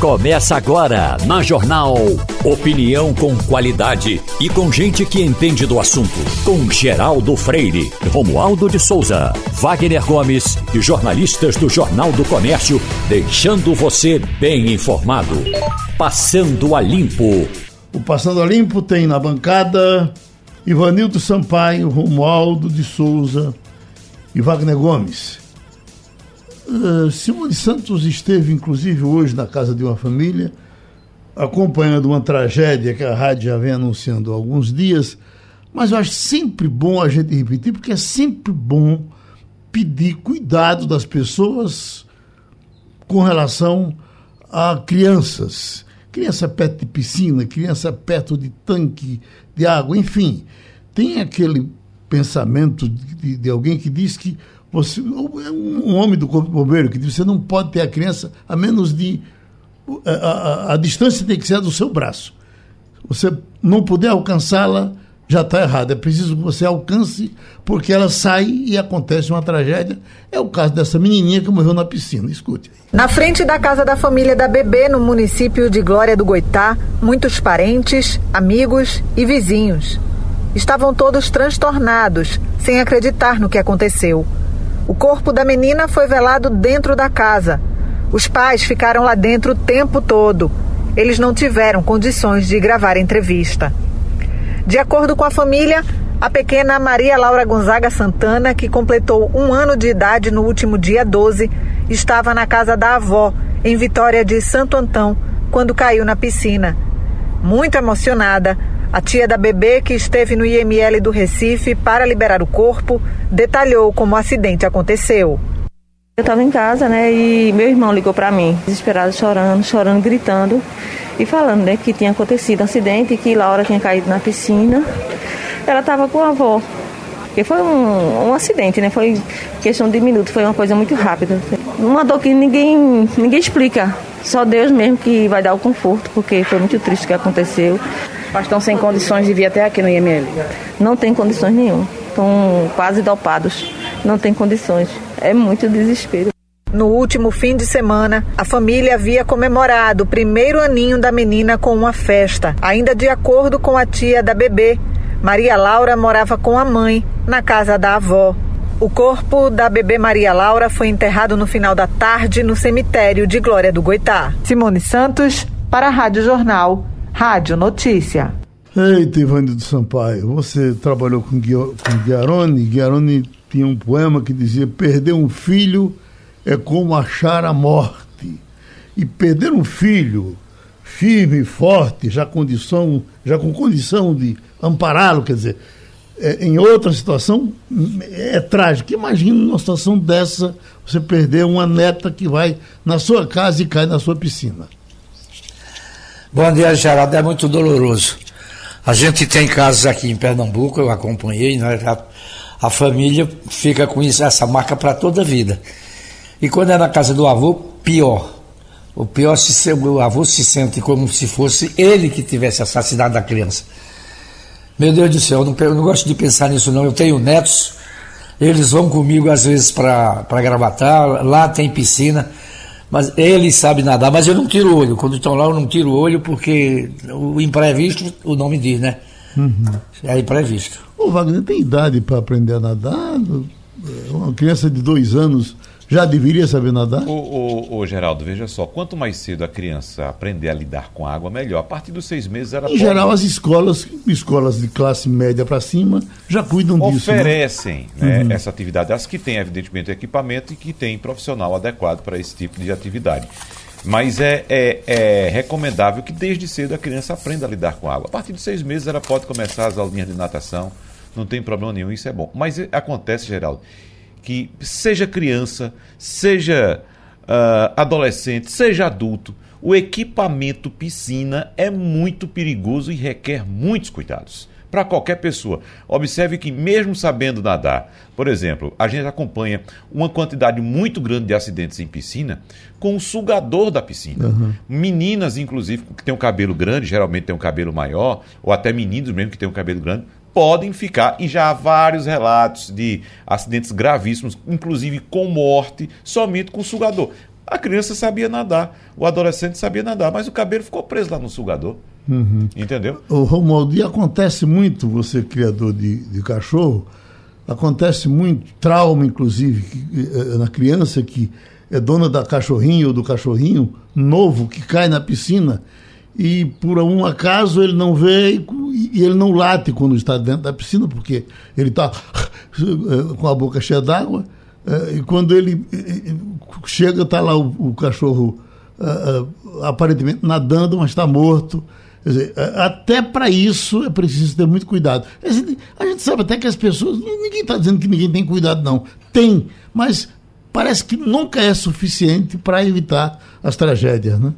Começa agora na Jornal. Opinião com qualidade e com gente que entende do assunto. Com Geraldo Freire, Romualdo de Souza, Wagner Gomes e jornalistas do Jornal do Comércio, deixando você bem informado. Passando a Limpo. O Passando a Limpo tem na bancada Ivanildo Sampaio, Romualdo de Souza e Wagner Gomes. Uh, Simone Santos esteve, inclusive, hoje na casa de uma família, acompanhando uma tragédia que a rádio já vem anunciando há alguns dias, mas eu acho sempre bom a gente repetir, porque é sempre bom pedir cuidado das pessoas com relação a crianças. Criança perto de piscina, criança perto de tanque de água, enfim. Tem aquele pensamento de, de alguém que diz que você, um homem do corpo de bombeiro que diz você não pode ter a criança a menos de. A, a, a distância tem que ser do seu braço. Você não puder alcançá-la, já está errado. É preciso que você alcance, porque ela sai e acontece uma tragédia. É o caso dessa menininha que morreu na piscina. Escute. Na frente da casa da família da bebê, no município de Glória do Goitá, muitos parentes, amigos e vizinhos. Estavam todos transtornados, sem acreditar no que aconteceu. O corpo da menina foi velado dentro da casa. Os pais ficaram lá dentro o tempo todo. Eles não tiveram condições de gravar entrevista. De acordo com a família, a pequena Maria Laura Gonzaga Santana, que completou um ano de idade no último dia 12, estava na casa da avó, em Vitória de Santo Antão, quando caiu na piscina. Muito emocionada, a tia da bebê, que esteve no IML do Recife para liberar o corpo, detalhou como o acidente aconteceu. Eu estava em casa, né, e meu irmão ligou para mim, desesperado, chorando, chorando, gritando e falando, né, que tinha acontecido um acidente, que Laura tinha caído na piscina. Ela estava com a avó, porque foi um, um acidente, né, foi questão de minutos, foi uma coisa muito rápida. Uma dor que ninguém, ninguém explica, só Deus mesmo que vai dar o conforto, porque foi muito triste o que aconteceu. Mas estão sem condições de vir até aqui no IML? Não tem condições nenhuma. Estão quase dopados. Não tem condições. É muito desespero. No último fim de semana, a família havia comemorado o primeiro aninho da menina com uma festa. Ainda de acordo com a tia da bebê, Maria Laura morava com a mãe na casa da avó. O corpo da bebê Maria Laura foi enterrado no final da tarde no cemitério de Glória do Goitá. Simone Santos, para a Rádio Jornal. Rádio Notícia. Eita, Ivanildo Sampaio, você trabalhou com, com Guiarone. Guiarone tinha um poema que dizia: Perder um filho é como achar a morte. E perder um filho firme forte, já, condição, já com condição de ampará-lo, quer dizer, é, em outra situação, é trágico. Imagina numa situação dessa, você perder uma neta que vai na sua casa e cai na sua piscina. Bom dia, Geraldo. É muito doloroso. A gente tem casos aqui em Pernambuco, eu acompanhei, né? a, família fica com isso, essa marca para toda a vida. E quando é na casa do avô, pior. O pior se o avô se sente como se fosse ele que tivesse assassinado a criança. Meu Deus do céu, eu não, eu não gosto de pensar nisso não. Eu tenho netos, eles vão comigo às vezes para gravatar, lá tem piscina. Mas ele sabe nadar, mas eu não tiro o olho. Quando estão lá, eu não tiro o olho porque o imprevisto, o nome diz, né? Uhum. É imprevisto. O Wagner tem idade para aprender a nadar? Uma criança de dois anos já deveria saber nadar? O, Geraldo, veja só, quanto mais cedo a criança aprender a lidar com a água, melhor. A partir dos seis meses era Em geral, as escolas, escolas de classe média para cima, já cuidam disso. Né? Oferecem né? uhum. essa atividade. As que têm, evidentemente, equipamento e que têm profissional adequado para esse tipo de atividade. Mas é, é, é, recomendável que desde cedo a criança aprenda a lidar com a água. A partir de seis meses ela pode começar as aulinhas de natação, não tem problema nenhum, isso é bom. Mas acontece, Geraldo, que seja criança, seja uh, adolescente, seja adulto, o equipamento piscina é muito perigoso e requer muitos cuidados para qualquer pessoa. Observe que, mesmo sabendo nadar, por exemplo, a gente acompanha uma quantidade muito grande de acidentes em piscina com o sugador da piscina. Uhum. Meninas, inclusive, que têm um cabelo grande, geralmente têm um cabelo maior, ou até meninos mesmo que têm um cabelo grande, podem ficar, e já há vários relatos de acidentes gravíssimos, inclusive com morte, somente com sugador. A criança sabia nadar, o adolescente sabia nadar, mas o cabelo ficou preso lá no sugador. Uhum. Entendeu? O Romualdo, e acontece muito, você criador de, de cachorro, acontece muito, trauma inclusive, que, eh, na criança que é dona da cachorrinho ou do cachorrinho novo que cai na piscina e por um acaso ele não vê e ele não late quando está dentro da piscina, porque ele está com a boca cheia d'água, eh, e quando ele chega, está lá o, cachorro eh, aparentemente nadando, mas está morto. Dizer, até para isso é preciso ter muito cuidado. A gente sabe até que as pessoas. Ninguém está dizendo que ninguém tem cuidado, não. Tem, mas parece que nunca é suficiente para evitar as tragédias, né?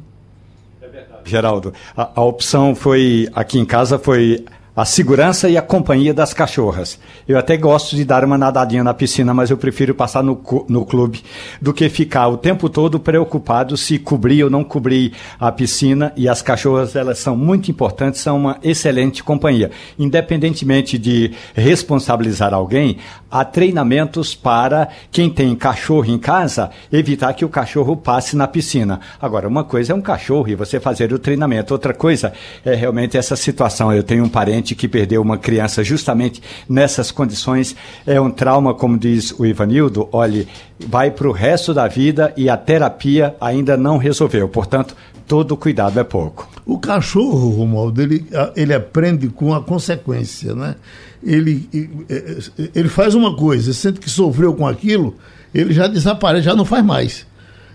Geraldo, a, a opção foi, aqui em casa, foi a segurança e a companhia das cachorras. Eu até gosto de dar uma nadadinha na piscina, mas eu prefiro passar no, no clube do que ficar o tempo todo preocupado se cobrir ou não cobrir a piscina. E as cachorras, elas são muito importantes, são uma excelente companhia. Independentemente de responsabilizar alguém, há treinamentos para quem tem cachorro em casa, evitar que o cachorro passe na piscina. Agora, uma coisa é um cachorro e você fazer o treinamento, outra coisa é realmente essa situação. Eu tenho um parente que perdeu uma criança justamente nessas condições. É um trauma, como diz o Ivanildo, olhe, vai para o resto da vida e a terapia ainda não resolveu. Portanto, todo cuidado é pouco. O cachorro, Romualdo, ele, ele aprende com a consequência, né? Ele, ele faz uma coisa, sente que sofreu com aquilo, ele já desaparece, já não faz mais.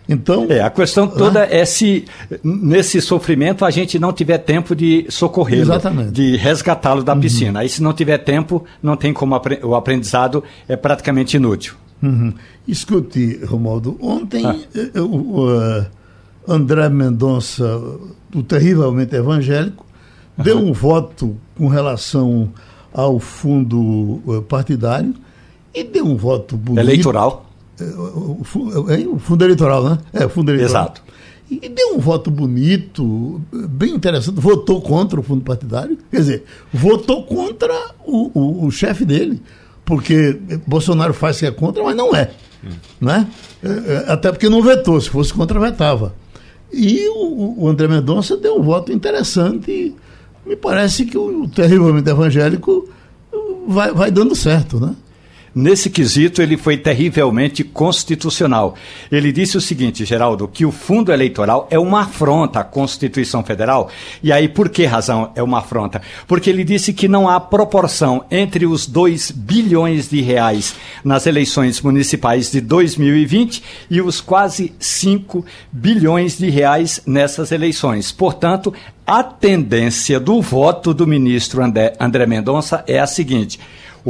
Então, é, a questão toda é se nesse sofrimento a gente não tiver tempo de socorrê-lo, de resgatá-lo da uhum. piscina. Aí se não tiver tempo, não tem como o aprendizado é praticamente inútil. Uhum. Escute, Romualdo, ontem ah. O, uh, André Mendonça, o terrivelmente evangélico, uhum. deu um voto com relação ao fundo partidário e deu um voto bonito. Eleitoral o, o fundo eleitoral, né? É, o fundo eleitoral. Exato. E deu um voto bonito, bem interessante, votou contra o fundo partidário, quer dizer, votou contra o, o, o chefe dele, porque Bolsonaro faz que é contra, mas não é. Hum. Né? É, é, até porque não vetou, se fosse contra, vetava. E o, o André Mendonça deu um voto interessante e me parece que o, o terrivelmente evangélico vai, vai dando certo, né? Nesse quesito, ele foi terrivelmente constitucional. Ele disse o seguinte, Geraldo, que o fundo eleitoral é uma afronta à Constituição Federal. E aí, por que razão é uma afronta? Porque ele disse que não há proporção entre os 2 bilhões de reais nas eleições municipais de 2020 e os quase 5 bilhões de reais nessas eleições. Portanto, a tendência do voto do ministro André, André Mendonça é a seguinte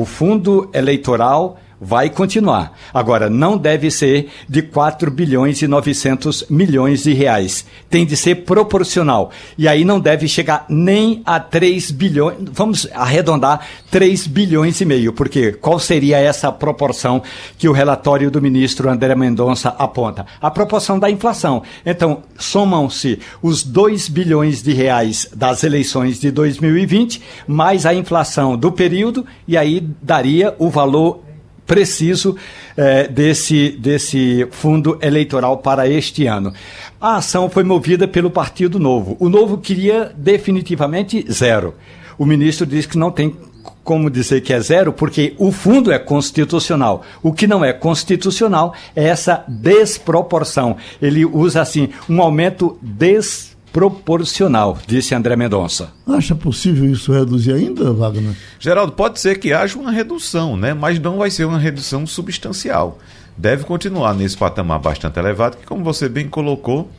o fundo eleitoral vai continuar. Agora, não deve ser de 4 bilhões e 900 milhões de reais. Tem de ser proporcional. E aí não deve chegar nem a 3 bilhões, vamos arredondar 3 bilhões e meio, porque qual seria essa proporção que o relatório do ministro André Mendonça aponta? A proporção da inflação. Então, somam-se os 2 bilhões de reais das eleições de 2020 mais a inflação do período e aí daria o valor preciso eh, desse, desse fundo eleitoral para este ano. A ação foi movida pelo Partido Novo. O Novo queria definitivamente zero. O ministro disse que não tem como dizer que é zero, porque o fundo é constitucional. O que não é constitucional é essa desproporção. Ele usa assim um aumento des proporcional, disse André Mendonça. Acha possível isso reduzir ainda, Wagner? Geraldo, pode ser que haja uma redução, né? mas não vai ser uma redução substancial. Deve continuar nesse patamar bastante elevado, que, como você bem colocou,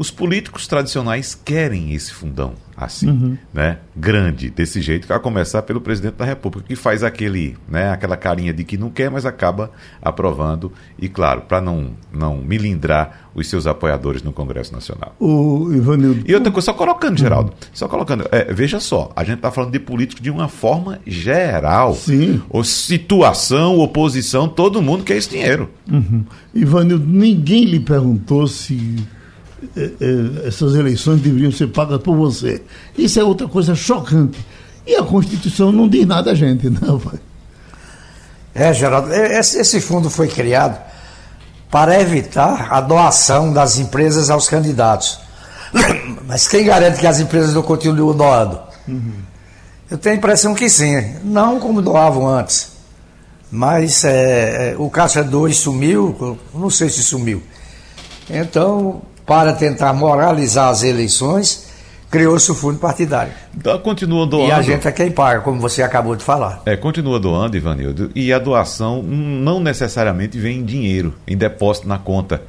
os políticos tradicionais querem esse fundão assim, uhum. né? Grande, desse jeito, a começar pelo presidente da República, que faz aquele, né, aquela carinha de que não quer, mas acaba aprovando, e claro, para não, não milindrar os seus apoiadores no Congresso Nacional. O Ivanildo. E outra coisa, só colocando, Geraldo, uhum. só colocando, é, veja só, a gente está falando de políticos de uma forma geral. Sim. Ou situação, oposição, todo mundo quer esse dinheiro. Uhum. Ivanildo, ninguém lhe perguntou se essas eleições deveriam ser pagas por você. Isso é outra coisa chocante. E a Constituição não diz nada a gente, não, pai. É, Geraldo, é, esse fundo foi criado para evitar a doação das empresas aos candidatos. Mas quem garante que as empresas não continuam doando? Uhum. Eu tenho a impressão que sim, não como doavam antes. Mas é, é o Caixa 2 sumiu, não sei se sumiu. Então, para tentar moralizar as eleições, criou-se o fundo partidário. Então, continua doando. E a gente é quem paga, como você acabou de falar. É, continua doando, Ivanildo, e a doação não necessariamente vem em dinheiro, em depósito na conta,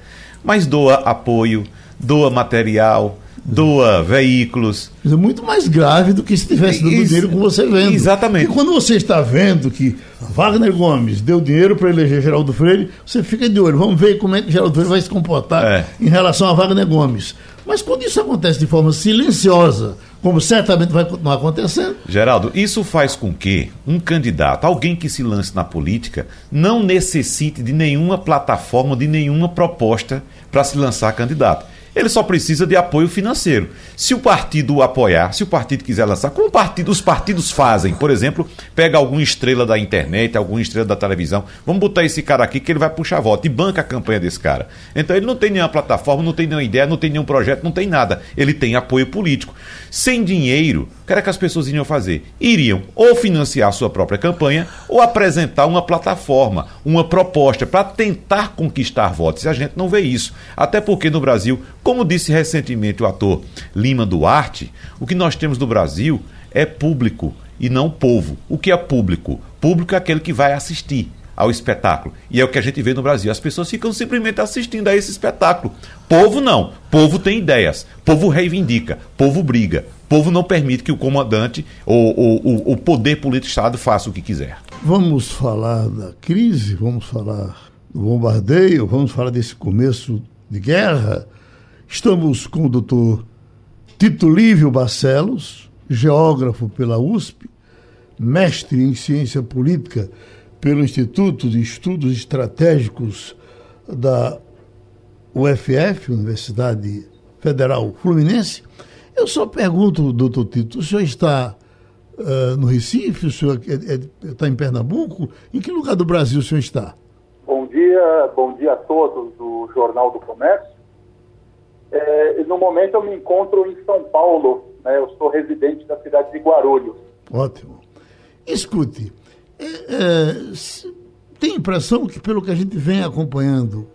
mas doa apoio, doa material, doa veículos. É muito mais grave do que se tivesse dando dinheiro com você vendo. Exatamente. E quando você está vendo que Wagner Gomes deu dinheiro para eleger Geraldo Freire, você fica de olho. Vamos ver como é que Geraldo Freire vai se comportar é. em relação a Wagner Gomes. Mas quando isso acontece de forma silenciosa, como certamente vai continuar acontecendo. Geraldo, isso faz com que um candidato, alguém que se lance na política, não necessite de nenhuma plataforma, de nenhuma proposta para se lançar candidato ele só precisa de apoio financeiro. Se o partido apoiar, se o partido quiser lançar, como partido, os partidos fazem, por exemplo, pega alguma estrela da internet, alguma estrela da televisão, vamos botar esse cara aqui que ele vai puxar voto e banca a campanha desse cara. Então ele não tem nenhuma plataforma, não tem nenhuma ideia, não tem nenhum projeto, não tem nada. Ele tem apoio político. Sem dinheiro, que era que as pessoas iriam fazer? Iriam ou financiar a sua própria campanha ou apresentar uma plataforma, uma proposta para tentar conquistar votos. E a gente não vê isso. Até porque no Brasil como disse recentemente o ator Lima Duarte, o que nós temos no Brasil é público e não povo. O que é público? Público é aquele que vai assistir ao espetáculo. E é o que a gente vê no Brasil. As pessoas ficam simplesmente assistindo a esse espetáculo. Povo não. Povo tem ideias. Povo reivindica. Povo briga. Povo não permite que o comandante ou, ou o poder político Estado faça o que quiser. Vamos falar da crise, vamos falar do bombardeio, vamos falar desse começo de guerra. Estamos com o doutor Tito Lívio Barcelos, geógrafo pela USP, mestre em ciência política pelo Instituto de Estudos Estratégicos da UFF, Universidade Federal Fluminense. Eu só pergunto, doutor Tito, o senhor está uh, no Recife, o senhor é, é, está em Pernambuco? Em que lugar do Brasil o senhor está? Bom dia, bom dia a todos do Jornal do Comércio. É, no momento eu me encontro em São Paulo, né? eu sou residente da cidade de Guarulhos. Ótimo. Escute, é, tem impressão que pelo que a gente vem acompanhando,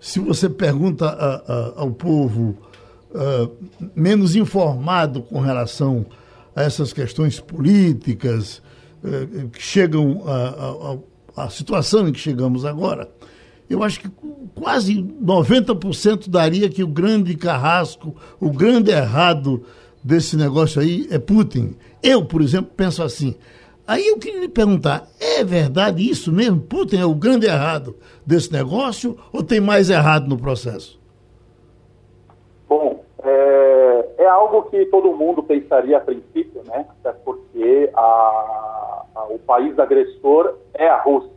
se você pergunta a, a, ao povo a, menos informado com relação a essas questões políticas é, que chegam à situação em que chegamos agora, eu acho que quase 90% daria que o grande carrasco, o grande errado desse negócio aí é Putin. Eu, por exemplo, penso assim. Aí eu queria lhe perguntar: é verdade isso mesmo? Putin é o grande errado desse negócio ou tem mais errado no processo? Bom, é, é algo que todo mundo pensaria a princípio, né? Até porque a, a, o país agressor é a Rússia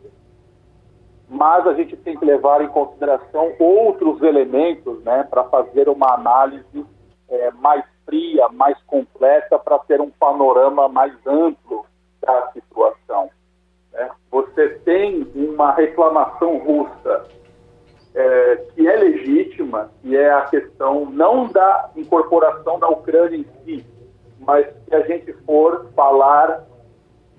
mas a gente tem que levar em consideração outros elementos né, para fazer uma análise é, mais fria, mais completa, para ter um panorama mais amplo da situação. Né? Você tem uma reclamação russa é, que é legítima, que é a questão não da incorporação da Ucrânia em si, mas se a gente for falar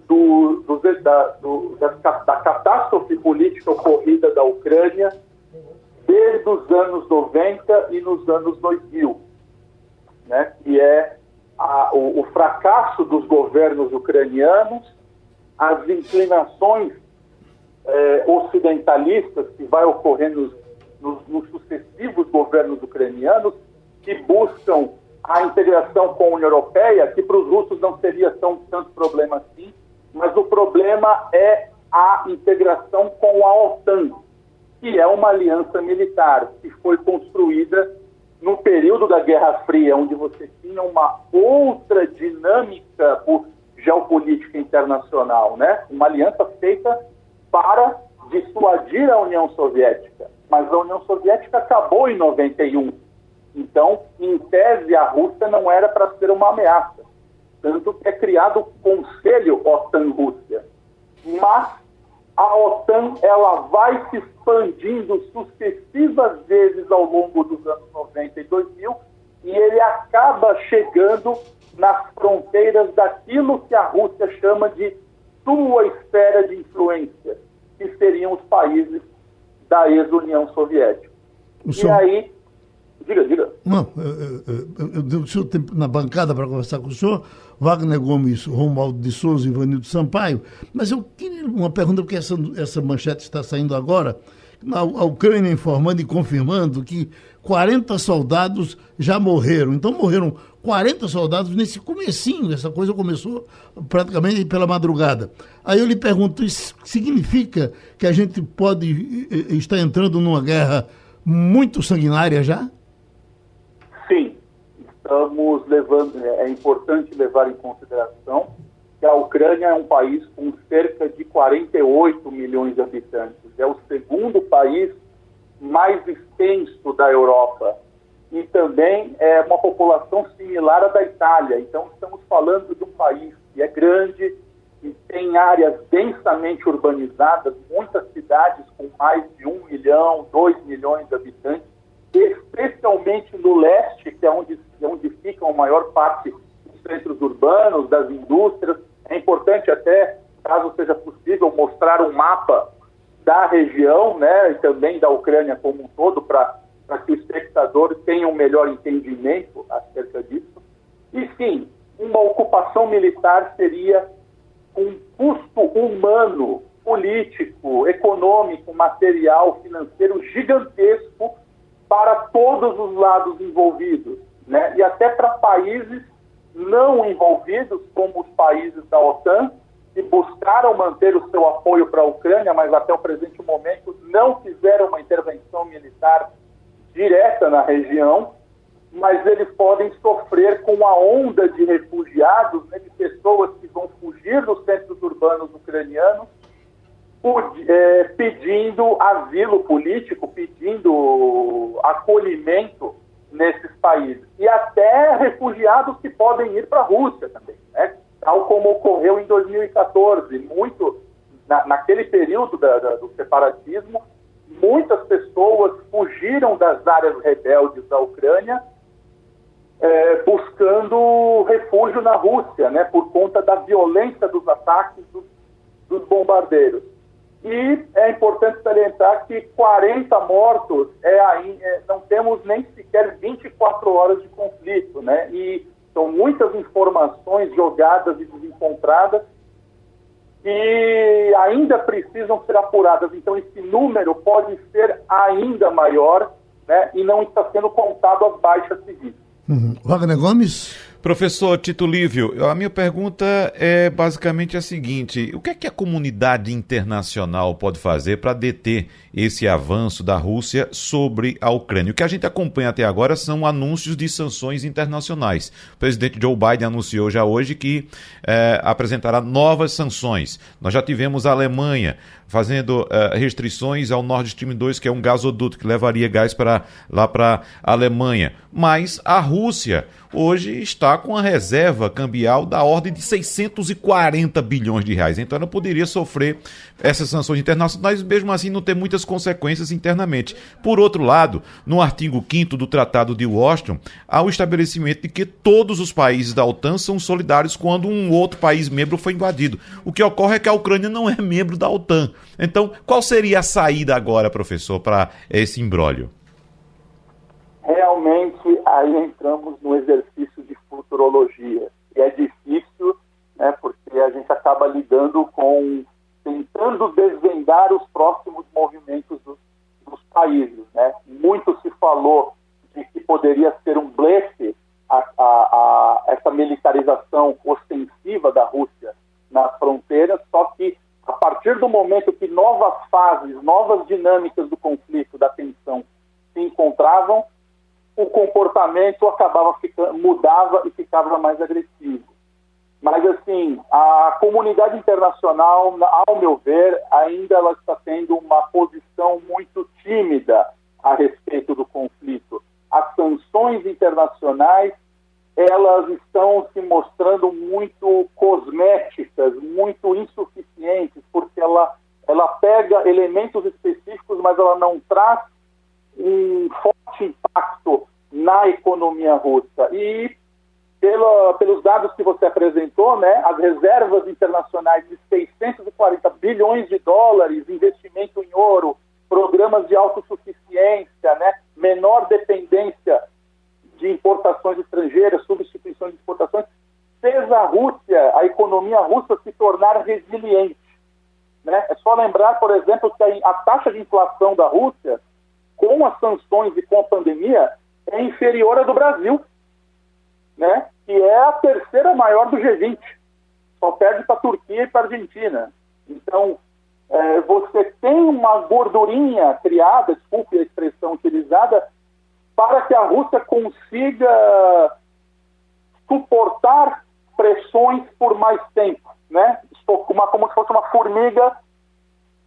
do, do, da, do, da, da catástrofe política ocorrida da Ucrânia desde os anos 90 e nos anos 2000, né? que é a, o, o, fracasso dos governos ucranianos, as inclinações é, ocidentalistas que vai ocorrendo nos, nos, sucessivos governos ucranianos, que buscam a integração com a União Europeia, que para os russos não seria tão tanto problema assim, mas o problema é a integração com a OTAN, que é uma aliança militar que foi construída no período da Guerra Fria, onde você tinha uma outra dinâmica geopolítica internacional, né? Uma aliança feita para dissuadir a União Soviética. Mas a União Soviética acabou em 91. Então, em tese, a Rússia não era para ser uma ameaça tanto que é criado o Conselho OTAN-Rússia. Mas a OTAN ela vai se expandindo sucessivas vezes ao longo dos anos 90 e 2000 e ele acaba chegando nas fronteiras daquilo que a Rússia chama de sua esfera de influência, que seriam os países da ex-União Soviética. O e aí, diga, diga. Não, eu, eu, eu dei o tempo na bancada para conversar com o senhor, Wagner Gomes, Romualdo de Souza e Ivanildo Sampaio, mas eu queria uma pergunta, porque essa, essa manchete está saindo agora, a, a Ucrânia informando e confirmando que 40 soldados já morreram. Então morreram 40 soldados nesse comecinho, essa coisa começou praticamente pela madrugada. Aí eu lhe pergunto, isso significa que a gente pode estar entrando numa guerra muito sanguinária já? Sim, estamos levando, é importante levar em consideração que a Ucrânia é um país com cerca de 48 milhões de habitantes. É o segundo país mais extenso da Europa e também é uma população similar à da Itália. Então, estamos falando de um país que é grande, que tem áreas densamente urbanizadas, muitas cidades com mais de um milhão, dois milhões de habitantes, especialmente no leste, que é onde, é onde ficam a maior parte dos centros urbanos, das indústrias. É importante até, caso seja possível, mostrar um mapa da região, né, e também da Ucrânia como um todo, para que o espectador tenha um melhor entendimento acerca disso. E sim, uma ocupação militar seria um custo humano, político, econômico, material, financeiro gigantesco para todos os lados envolvidos, né? E até para países não envolvidos, como os países da OTAN, que buscaram manter o seu apoio para a Ucrânia, mas até o presente momento não fizeram uma intervenção militar direta na região, mas eles podem sofrer com a onda de refugiados, né, de pessoas que vão fugir dos centros urbanos ucranianos, é, pedindo asilo político, pedindo acolhimento nesses países. E até refugiados que podem ir para a Rússia também, né? tal como ocorreu em 2014. Muito, na, naquele período da, da, do separatismo, muitas pessoas fugiram das áreas rebeldes da Ucrânia é, buscando refúgio na Rússia, né, por conta da violência dos ataques dos, dos bombardeiros. E é importante salientar que 40 mortos, é, é, não temos nem sequer 24 horas de conflito, né? E são muitas informações jogadas e desencontradas que ainda precisam ser apuradas. Então, esse número pode ser ainda maior né, e não está sendo contado as baixas civis. Uhum. Wagner Gomes? Professor Tito Lívio, a minha pergunta é basicamente a seguinte: o que é que a comunidade internacional pode fazer para deter esse avanço da Rússia sobre a Ucrânia? O que a gente acompanha até agora são anúncios de sanções internacionais. O presidente Joe Biden anunciou já hoje que é, apresentará novas sanções. Nós já tivemos a Alemanha fazendo uh, restrições ao Nord Stream 2, que é um gasoduto que levaria gás para lá para a Alemanha. Mas a Rússia hoje está com a reserva cambial da ordem de 640 bilhões de reais. Então ela poderia sofrer essas sanções internacionais, mesmo assim não ter muitas consequências internamente. Por outro lado, no artigo 5 do Tratado de Washington, há o estabelecimento de que todos os países da OTAN são solidários quando um outro país membro foi invadido. O que ocorre é que a Ucrânia não é membro da OTAN. Então, qual seria a saída agora, professor, para esse imbróglio? Realmente, aí entramos no exercício futurologia. E é difícil, né, porque a gente acaba lidando com tentando desvendar os próximos movimentos dos, dos países. Né? Muito se falou de que poderia ser um blefe a, a, a, essa militarização ostensiva da Rússia nas fronteiras, só que a partir do momento que novas fases, novas dinâmicas do conflito, da tensão se encontravam, o comportamento acabava ficando, mudava e ficava mais agressivo. Mas, assim, a comunidade internacional, ao meu ver, ainda ela está tendo uma posição muito tímida a respeito do conflito. As sanções internacionais, elas estão se mostrando muito cosméticas, muito insuficientes, porque ela, ela pega elementos específicos, mas ela não traz um forte impacto na economia russa. E pela, pelos dados que você apresentou, né, as reservas internacionais de 640 bilhões de dólares, investimento em ouro, programas de autossuficiência, né, menor dependência de importações estrangeiras, substituições de exportações, fez a Rússia, a economia russa se tornar resiliente. Né? É só lembrar, por exemplo, que a taxa de inflação da Rússia, com as sanções e com a pandemia, é inferior à do Brasil, né? que é a terceira maior do G20. Só perde para a Turquia e para a Argentina. Então, é, você tem uma gordurinha criada, desculpe a expressão utilizada, para que a Rússia consiga suportar pressões por mais tempo, né? Uma, como se fosse uma formiga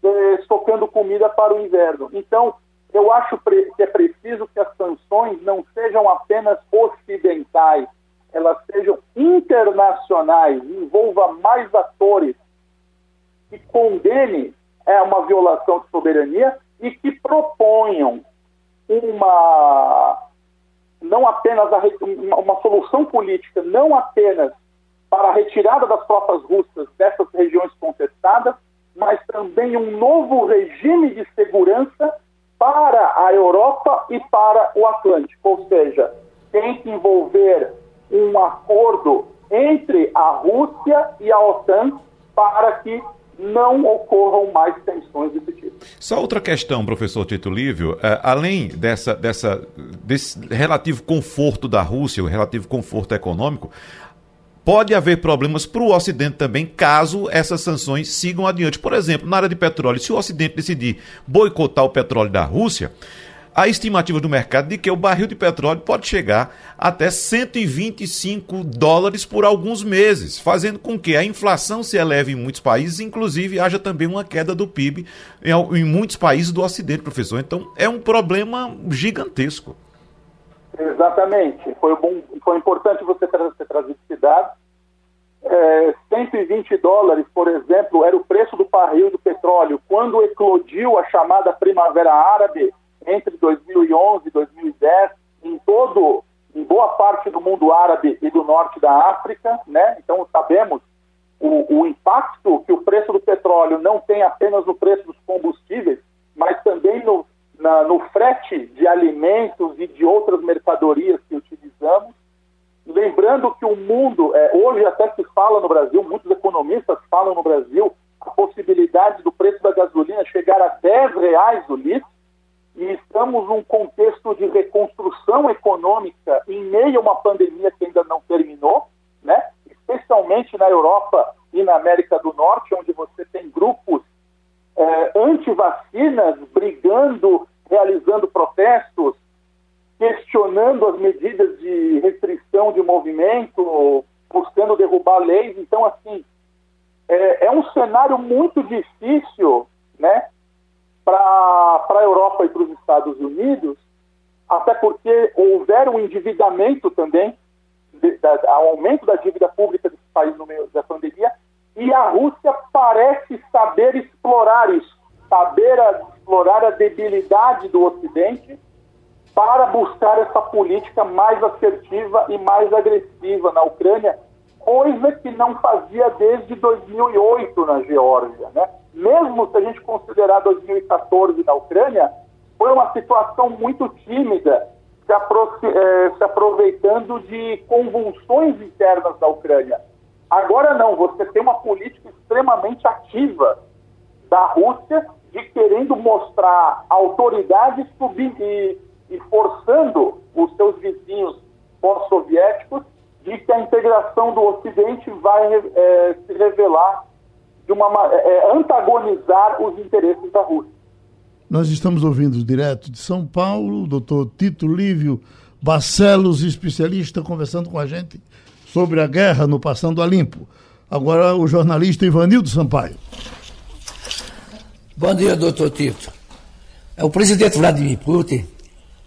eh, estocando comida para o inverno. Então, eu acho que é preciso que as sanções não sejam apenas ocidentais, elas sejam internacionais, envolva mais atores que condene é, uma violação de soberania e que proponham uma não apenas a, uma solução política, não apenas para a retirada das tropas russas dessas regiões contestadas, mas também um novo regime de segurança para a Europa e para o Atlântico. Ou seja, tem que envolver um acordo entre a Rússia e a OTAN para que não ocorram mais tensões desse tipo. Só outra questão, professor Tito Lívio, é, além dessa, dessa, desse relativo conforto da Rússia, o relativo conforto econômico, pode haver problemas para o Ocidente também, caso essas sanções sigam adiante. Por exemplo, na área de petróleo, se o Ocidente decidir boicotar o petróleo da Rússia, a estimativa do mercado de que o barril de petróleo pode chegar até 125 dólares por alguns meses, fazendo com que a inflação se eleve em muitos países, inclusive haja também uma queda do PIB em, muitos países do Ocidente, professor. Então é um problema gigantesco. Exatamente. Foi, bom, foi importante você ter, trazido esse dado. É, 120 dólares, por exemplo, era o preço do barril do petróleo. Quando eclodiu a chamada Primavera Árabe, entre 2011 e 2010, em todo, em boa parte do mundo árabe e do norte da África, né? Então sabemos o, o impacto que o preço do petróleo não tem apenas no preço dos combustíveis, mas também no, na, no frete de alimentos e de outras mercadorias que utilizamos. Lembrando que o mundo, é, hoje até se fala no Brasil, muitos economistas falam no Brasil, a possibilidade do preço da gasolina chegar a 10 reais o litro, e estamos num contexto de reconstrução econômica em meio a uma pandemia que ainda não terminou, né? especialmente na Europa e na América do Norte, onde você tem grupos é, anti-vacinas brigando, realizando protestos, questionando as medidas de restrição de movimento, buscando derrubar leis. Então, assim, é, é um cenário muito difícil, né? para a Europa e para os Estados Unidos, até porque houver um endividamento também, de, aumento da dívida pública desse país no meio da pandemia, e a Rússia parece saber explorar isso, saber explorar a debilidade do Ocidente para buscar essa política mais assertiva e mais agressiva na Ucrânia, coisa que não fazia desde 2008 na Geórgia, né? mesmo se a gente considerar 2014 na Ucrânia, foi uma situação muito tímida, se, eh, se aproveitando de convulsões internas da Ucrânia. Agora não, você tem uma política extremamente ativa da Rússia de querendo mostrar autoridade e, e forçando os seus vizinhos pós-soviéticos de que a integração do Ocidente vai é, se revelar de uma é, é, antagonizar os interesses da Rússia. Nós estamos ouvindo direto de São Paulo, o doutor Tito Lívio Barcelos, especialista, conversando com a gente sobre a guerra no Passando a Limpo. Agora o jornalista Ivanildo Sampaio. Bom dia, doutor Tito. O presidente Vladimir Putin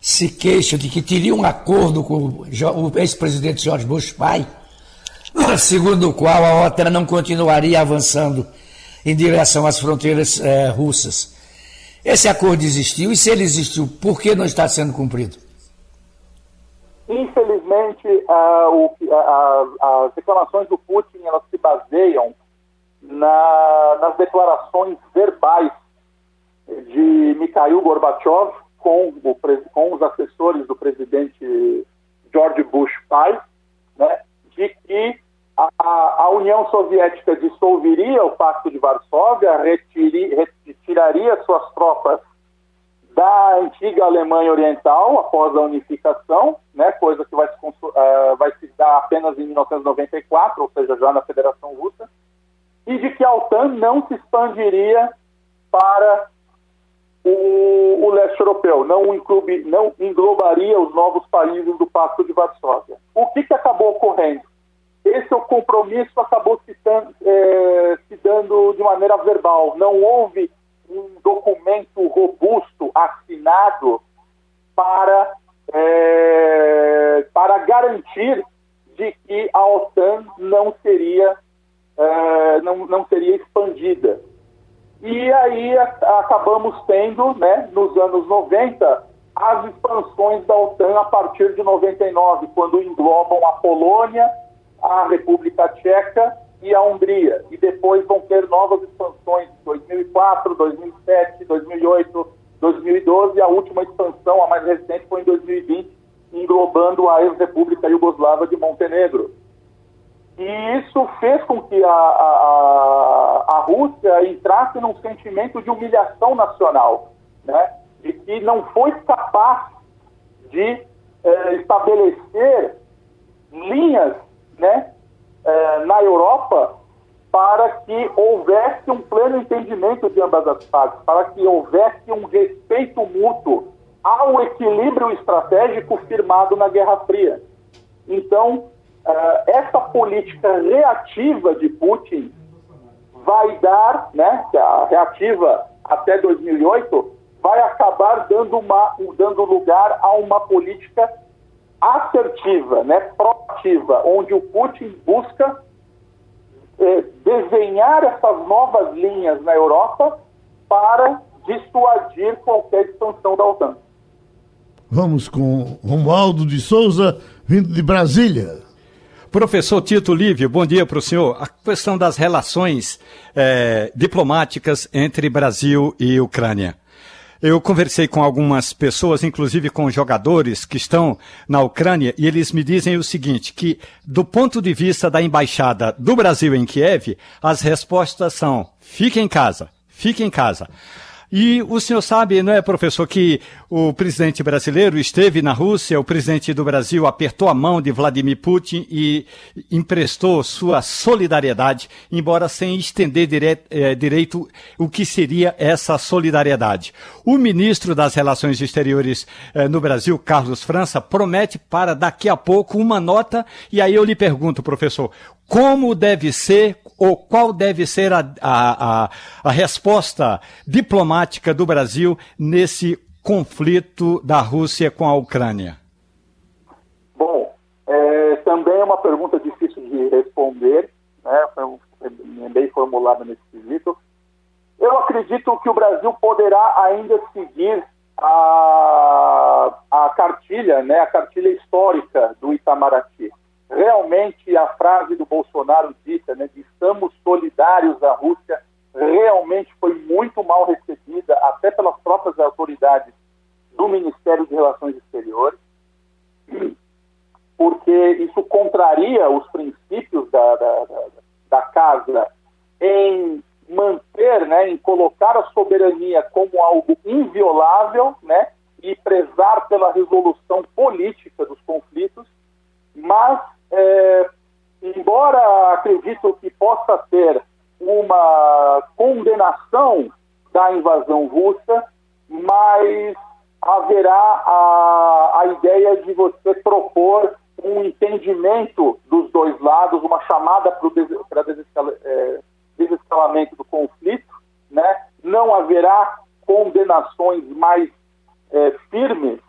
se queixa de que teria um acordo com o ex-presidente George Bush pai segundo o qual a OTAN não continuaria avançando em direção às fronteiras é, russas. Esse acordo existiu e se ele existiu, por que não está sendo cumprido? Infelizmente, uh, o, uh, as declarações do Putin elas se baseiam na, nas declarações verbais de Mikhail Gorbachev com, o, com os assessores do presidente George Bush pai, né, de que a, a, União Soviética dissolveria o Pacto de Varsóvia, retiri, retiraria suas tropas da antiga Alemanha Oriental após a unificação, né, coisa que vai se, uh, vai se dar apenas em 1994, ou seja, já na Federação Russa, e de que a OTAN não se expandiria para o, o leste europeu, não, inclube, não englobaria os novos países do Pacto de Varsóvia. O que, que acabou ocorrendo? Esse é compromisso acabou se, é, se dando de maneira verbal, não houve um documento robusto assinado para, é, para garantir de que a OTAN não seria, é, não, não seria expandida. E aí acabamos tendo, né, nos anos 90, as expansões da OTAN a partir de 99, quando englobam a Polônia, a República Tcheca e a Hungria. E depois vão ter novas expansões em 2004, 2007, 2008, 2012 e a última expansão, a mais recente, foi em 2020, englobando a ex-república Iugoslava de Montenegro. E isso fez com que a, a, a Rússia entrasse num sentimento de humilhação nacional, né? de que não foi capaz de eh, estabelecer linhas né, eh, na Europa para que houvesse um pleno entendimento de ambas as partes, para que houvesse um respeito mútuo ao equilíbrio estratégico firmado na Guerra Fria. Então, uh, essa política reativa de Putin vai dar, né, a reativa até 2008, vai acabar dando, uma, dando lugar a uma política assertiva, né, proativa, onde o Putin busca eh, desenhar essas novas linhas na Europa para dissuadir qualquer expansão da OTAN. Vamos com Romualdo de Souza, vindo de Brasília. Professor Tito Lívio, bom dia para o senhor. A questão das relações eh, diplomáticas entre Brasil e Ucrânia. Eu conversei com algumas pessoas, inclusive com jogadores que estão na Ucrânia, e eles me dizem o seguinte: que do ponto de vista da embaixada do Brasil em Kiev, as respostas são: fique em casa, fique em casa. E o senhor sabe, não é, professor, que o presidente brasileiro esteve na Rússia, o presidente do Brasil apertou a mão de Vladimir Putin e emprestou sua solidariedade, embora sem estender é, direito o que seria essa solidariedade. O ministro das Relações Exteriores é, no Brasil, Carlos França, promete para daqui a pouco uma nota, e aí eu lhe pergunto, professor, como deve ser ou qual deve ser a, a, a, a resposta diplomática do Brasil nesse conflito da Rússia com a Ucrânia? Bom, é, também é uma pergunta difícil de responder, né? foi bem formulada nesse quesito. Eu acredito que o Brasil poderá ainda seguir a, a cartilha, né, a cartilha histórica do Itamaraty realmente a frase do Bolsonaro dita, né, de estamos solidários à Rússia, realmente foi muito mal recebida, até pelas próprias autoridades do Ministério de Relações Exteriores, porque isso contraria os princípios da, da, da, casa em manter, né, em colocar a soberania como algo inviolável, né, e prezar pela resolução política dos conflitos, mas é, embora acredito que possa ter uma condenação da invasão russa, mas haverá a, a ideia de você propor um entendimento dos dois lados, uma chamada para desescal, é, desescalamento do conflito, né? não haverá condenações mais é, firmes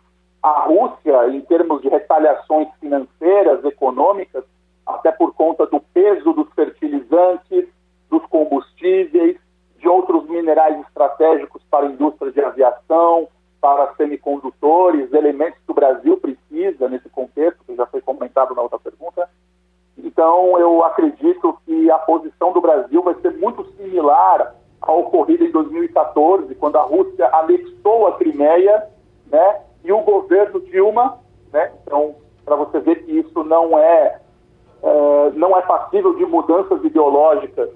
a Rússia, em termos de retaliações financeiras, econômicas, até por conta do peso dos fertilizantes, dos combustíveis, de outros minerais estratégicos para a indústria de aviação, para semicondutores, elementos que o Brasil precisa nesse contexto, que já foi comentado na outra pergunta. Então, eu acredito que a posição do Brasil vai ser muito similar à ocorrida em 2014, quando a Rússia anexou a Crimeia, né, e o governo Dilma, né? Então, para você ver que isso não é, é, não é passível de mudanças ideológicas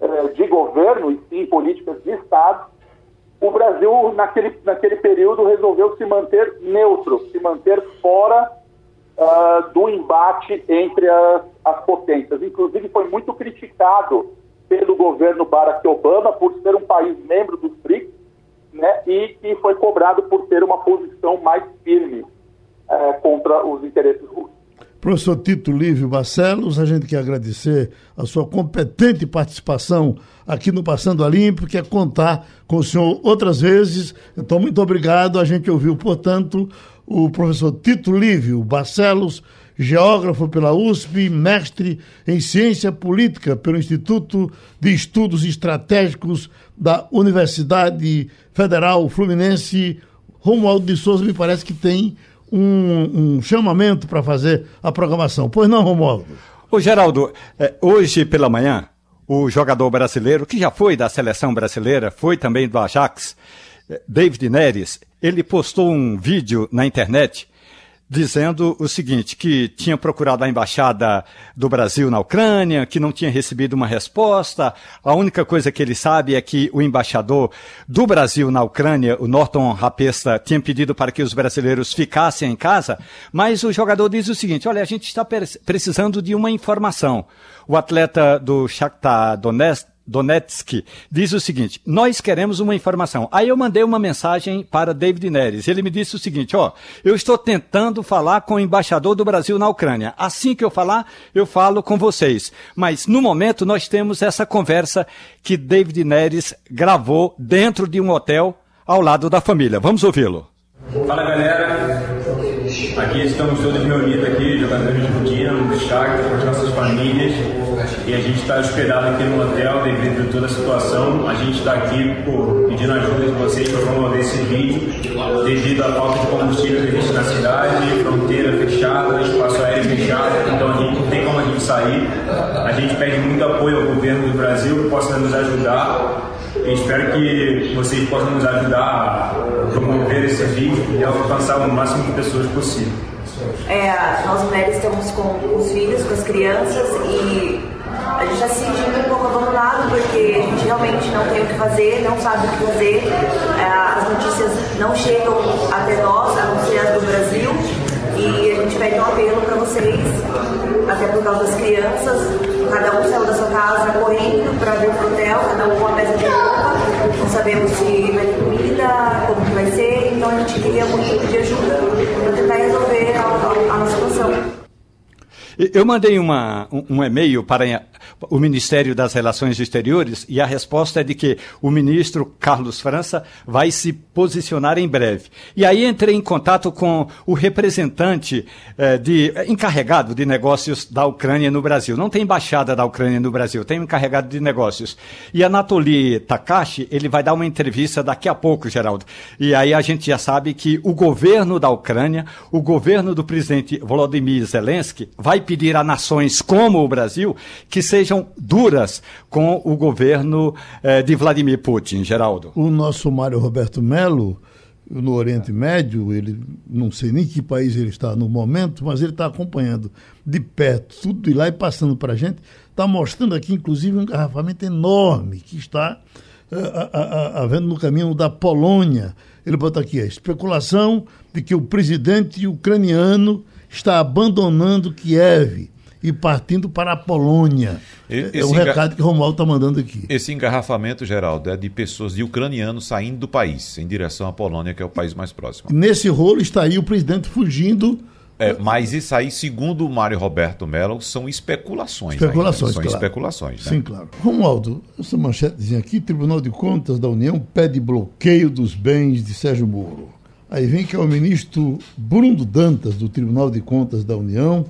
é, de governo e sim políticas de Estado, o Brasil, naquele, naquele período, resolveu se manter neutro, se manter fora uh, do embate entre as, as potências. Inclusive, foi muito criticado pelo governo Barack Obama por ser um país membro dos BRICS né, e que foi cobrado por ter uma posição mais firme uh, contra os interesses russos. Professor Tito Lívio Barcelos, a gente quer agradecer a sua competente participação aqui no Passando a Limpo, quer contar com o senhor outras vezes. Então, muito obrigado. A gente ouviu, portanto, o professor Tito Lívio Barcelos, geógrafo pela USP, mestre em ciência política pelo Instituto de Estudos Estratégicos da Universidade Federal Fluminense. Romualdo de Souza me parece que tem um, um chamamento para fazer a programação. Pois não, Romualdo? Ô, Geraldo, é, hoje pela manhã, o jogador brasileiro, que já foi da seleção brasileira, foi também do Ajax, é, David Neres, ele postou um vídeo na internet dizendo o seguinte, que tinha procurado a embaixada do Brasil na Ucrânia, que não tinha recebido uma resposta. A única coisa que ele sabe é que o embaixador do Brasil na Ucrânia, o Norton Rapesta, tinha pedido para que os brasileiros ficassem em casa, mas o jogador diz o seguinte, olha, a gente está precisando de uma informação. O atleta do Shakhtar Donetsk Donetsk, diz o seguinte: Nós queremos uma informação. Aí eu mandei uma mensagem para David Neres. Ele me disse o seguinte: Ó, eu estou tentando falar com o embaixador do Brasil na Ucrânia. Assim que eu falar, eu falo com vocês. Mas no momento nós temos essa conversa que David Neres gravou dentro de um hotel ao lado da família. Vamos ouvi-lo. Fala galera, aqui estamos todos reunidos aqui, jogadores de rotina, no destaque, com as nossas famílias e a gente está hospedado aqui no hotel devido a toda a situação. A gente está aqui por, pedindo ajuda de vocês para promover esse vídeo devido à falta de combustível que existe na cidade, fronteira fechada, espaço aéreo fechado, então a gente não tem como a gente sair. A gente pede muito apoio ao governo do Brasil que possa nos ajudar. Espero que vocês possam nos ajudar a promover esse vídeo e alcançar o máximo de pessoas possível. É, nós mulheres estamos com os filhos, com as crianças e a gente está se sentindo um pouco abandonado porque a gente realmente não tem o que fazer, não sabe o que fazer. É, as notícias não chegam até nós, a não ser as do Brasil. E a gente pede um apelo para vocês, até por causa das crianças. Cada um saiu da sua casa correndo para vir pro hotel, cada um com uma mesa de roupa. Não sabemos se vai ter comida, como que vai ser. Então a gente queria muito pedir ajuda para tentar resolver a, a, a nossa situação. Eu mandei uma, um, um e-mail para o Ministério das Relações Exteriores e a resposta é de que o ministro Carlos França vai se posicionar em breve. E aí entrei em contato com o representante eh, de encarregado de negócios da Ucrânia no Brasil. Não tem embaixada da Ucrânia no Brasil, tem um encarregado de negócios. E Anatoly Takashi, ele vai dar uma entrevista daqui a pouco, Geraldo. E aí a gente já sabe que o governo da Ucrânia, o governo do presidente Volodymyr Zelensky, vai pedir a nações como o Brasil que sejam sejam duras com o governo eh, de Vladimir Putin, Geraldo. O nosso Mário Roberto Melo, no Oriente Médio, ele não sei nem que país ele está no momento, mas ele está acompanhando de perto tudo de lá e passando para a gente. Está mostrando aqui, inclusive, um engarrafamento enorme que está uh, havendo no caminho da Polônia. Ele bota aqui a especulação de que o presidente ucraniano está abandonando Kiev e partindo para a Polônia. Esse é o recado que o Romualdo está mandando aqui. Esse engarrafamento, Geraldo, é de pessoas de ucranianos saindo do país, em direção à Polônia, que é o país mais próximo. Nesse rolo está aí o presidente fugindo. É, mas isso aí, segundo o Mário Roberto Mello, são especulações. Especulações, São claro. especulações. Né? Sim, claro. Romualdo, essa manchetezinha aqui, Tribunal de Contas da União pede bloqueio dos bens de Sérgio Moro. Aí vem que é o ministro Bruno Dantas, do Tribunal de Contas da União,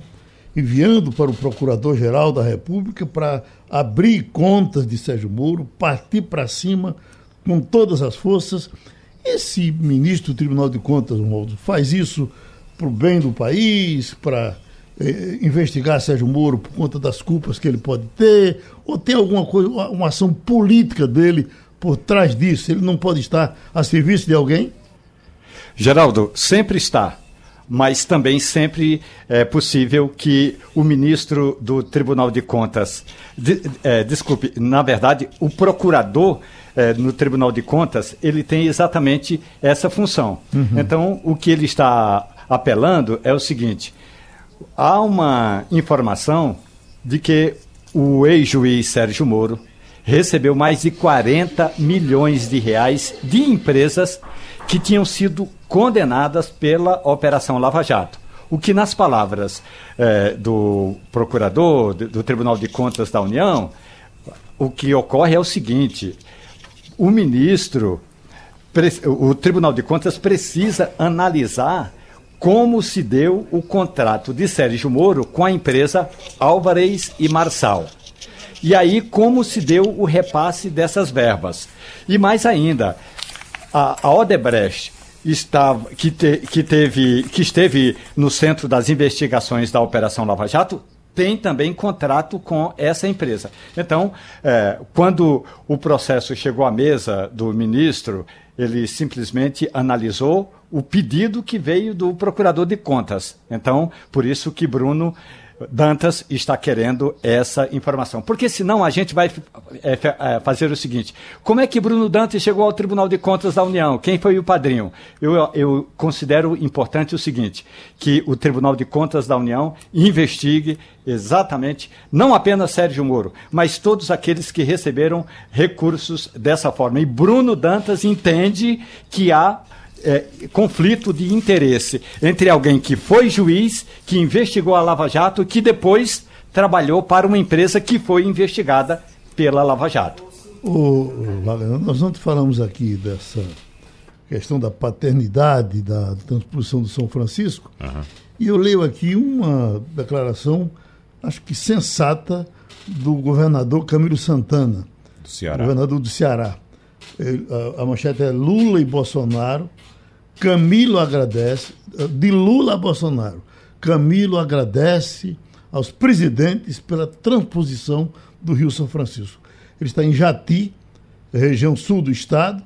enviando para o Procurador-Geral da República para abrir contas de Sérgio Moro, partir para cima com todas as forças. Esse ministro do Tribunal de Contas, Romualdo, faz isso para o bem do país, para eh, investigar Sérgio Moro por conta das culpas que ele pode ter? Ou tem alguma coisa, uma ação política dele por trás disso? Ele não pode estar a serviço de alguém? Geraldo, sempre está mas também sempre é possível que o ministro do Tribunal de Contas, de, é, desculpe, na verdade, o procurador é, no Tribunal de Contas, ele tem exatamente essa função. Uhum. Então, o que ele está apelando é o seguinte: há uma informação de que o ex-juiz Sérgio Moro recebeu mais de 40 milhões de reais de empresas que tinham sido condenadas pela Operação Lava Jato. O que, nas palavras eh, do procurador do, do Tribunal de Contas da União, o que ocorre é o seguinte: o ministro, o Tribunal de Contas precisa analisar como se deu o contrato de Sérgio Moro com a empresa Álvarez e Marçal. E aí, como se deu o repasse dessas verbas. E mais ainda, a, a Odebrecht estava, que, te, que, teve, que esteve no centro das investigações da Operação Lava Jato tem também contrato com essa empresa. Então, é, quando o processo chegou à mesa do ministro, ele simplesmente analisou o pedido que veio do procurador de contas. Então, por isso que Bruno Dantas está querendo essa informação. Porque senão a gente vai é, é, fazer o seguinte: como é que Bruno Dantas chegou ao Tribunal de Contas da União? Quem foi o padrinho? Eu, eu considero importante o seguinte: que o Tribunal de Contas da União investigue exatamente, não apenas Sérgio Moro, mas todos aqueles que receberam recursos dessa forma. E Bruno Dantas entende que há é, conflito de interesse entre alguém que foi juiz, que investigou a Lava Jato, que depois trabalhou para uma empresa que foi investigada pela Lava Jato. O, nós ontem falamos aqui dessa questão da paternidade da transposição do São Francisco, uhum. e eu leio aqui uma declaração, acho que sensata, do governador Camilo Santana, do Ceará. governador do Ceará. A manchete é Lula e Bolsonaro Camilo agradece, de Lula a Bolsonaro, Camilo agradece aos presidentes pela transposição do Rio São Francisco. Ele está em Jati, região sul do estado,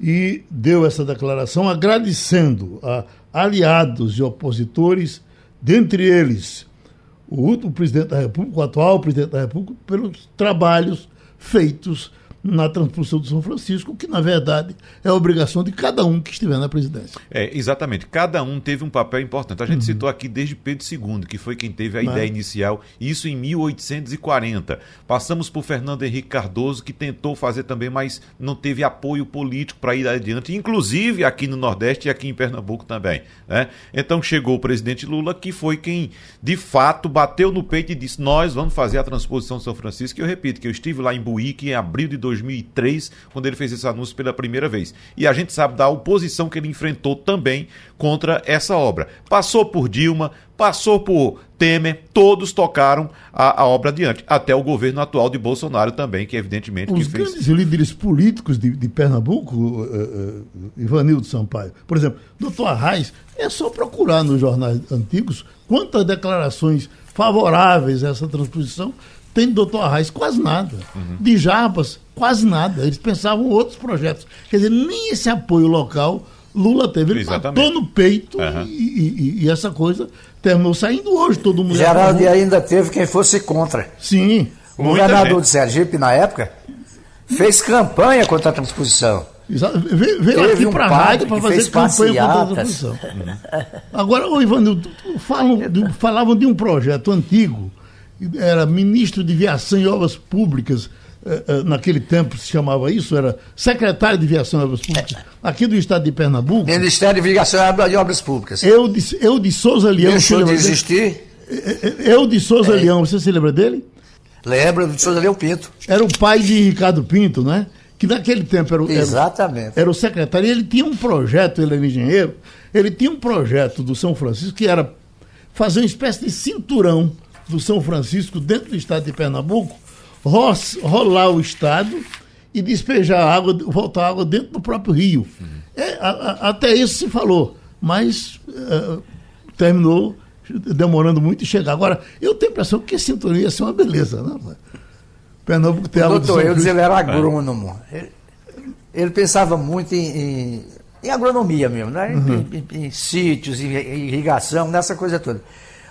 e deu essa declaração agradecendo a aliados e opositores, dentre eles o último presidente da República, o atual presidente da República, pelos trabalhos feitos na transposição do São Francisco, que na verdade é a obrigação de cada um que estiver na presidência. É, exatamente. Cada um teve um papel importante. A gente uhum. citou aqui desde Pedro II, que foi quem teve a Mas... ideia inicial, isso em 1840. Passamos por Fernando Henrique Cardoso, que tentou fazer também, mas não teve apoio político para ir adiante, inclusive aqui no Nordeste e aqui em Pernambuco também. Né? Então chegou o presidente Lula, que foi quem de fato bateu no peito e disse: Nós vamos fazer a transposição de São Francisco. E eu repito que eu estive lá em Buíque em abril de 2003, quando ele fez esse anúncio pela primeira vez. E a gente sabe da oposição que ele enfrentou também contra essa obra. Passou por Dilma, passou por Temer, todos tocaram a, a, obra adiante, até o governo atual de Bolsonaro também, que evidentemente Os que fez... grandes líderes políticos de, de Pernambuco, uh, uh, Ivanildo Sampaio, por exemplo, doutor Arraes, é só procurar nos jornais antigos quantas declarações favoráveis a essa transposição tem do doutor Arraes? Quase nada. Uhum. De Jarbas, quase nada. Eles pensavam outros projetos. Quer dizer, nem esse apoio local Lula teve. Ele Exatamente. matou no peito uhum. e, e, e, essa coisa terminou saindo hoje, todo mundo. Geraldo ainda teve quem fosse contra. Sim. O governador de Sergipe, na época, fez campanha contra a transposição. Exato. Veio, veio aqui um para a rádio para fazer campanha contra a transposição. Agora, o Ivanildo, falam, falavam de um projeto antigo era ministro de Viação e Obras Públicas, eh, eh, naquele tempo se chamava isso, era secretário de Viação e Obras Públicas, aqui do estado de Pernambuco. Ministério de Viação e Obras Públicas. Eu de, eu de Souza Leão. Deixou de existir? Eh, eu de Souza é. Leão, você se lembra dele? Lembro de Souza Leão Pinto. Era o pai de Ricardo Pinto, né? Que naquele tempo era, Exatamente. era, era o secretário. E ele tinha um projeto, ele era engenheiro, ele tinha um projeto do São Francisco que era fazer uma espécie de cinturão do São Francisco, dentro do estado de Pernambuco, rolar o estado e despejar água, voltar água dentro do próprio rio. Uhum. É, a, a, até isso se falou, mas uh, terminou demorando muito em chegar. Agora, eu tenho a impressão que esse cinturão ia ser uma beleza, né? Pernambuco tem o doutor Eudes, ele era agrônomo. Ele, ele pensava muito em, em, em, agronomia mesmo, né? Uhum. Em, em, em, sítios, em irrigação, nessa coisa toda.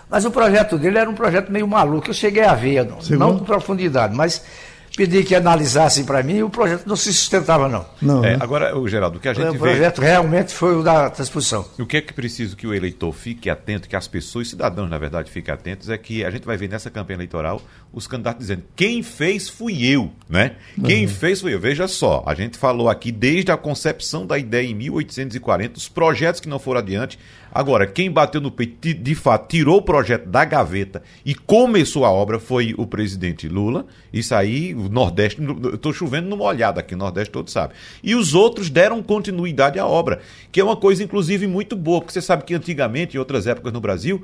Mas o projeto dele era um projeto meio maluco, eu cheguei a ver, não, não com profundidade, mas pedi que analisassem para mim e o projeto não se sustentava, não. não é, né? agora, o Geraldo, o que a gente o vê... O projeto realmente foi o da transposição. O que é que preciso que o eleitor fique atento, que as pessoas, cidadãos, na verdade, fiquem atentos, é que a gente vai ver nessa campanha eleitoral os candidatos dizendo quem fez fui eu, né? Uhum. Quem fez fui eu. Veja só, a gente falou aqui desde a concepção da ideia em 1840, os projetos que não foram adiante, Agora, quem bateu no peito, de fato, tirou o projeto da gaveta e começou a obra foi o presidente Lula. Isso aí, o Nordeste, estou chovendo numa olhada aqui, o Nordeste todo sabe. E os outros deram continuidade à obra, que é uma coisa, inclusive, muito boa, porque você sabe que antigamente, em outras épocas no Brasil,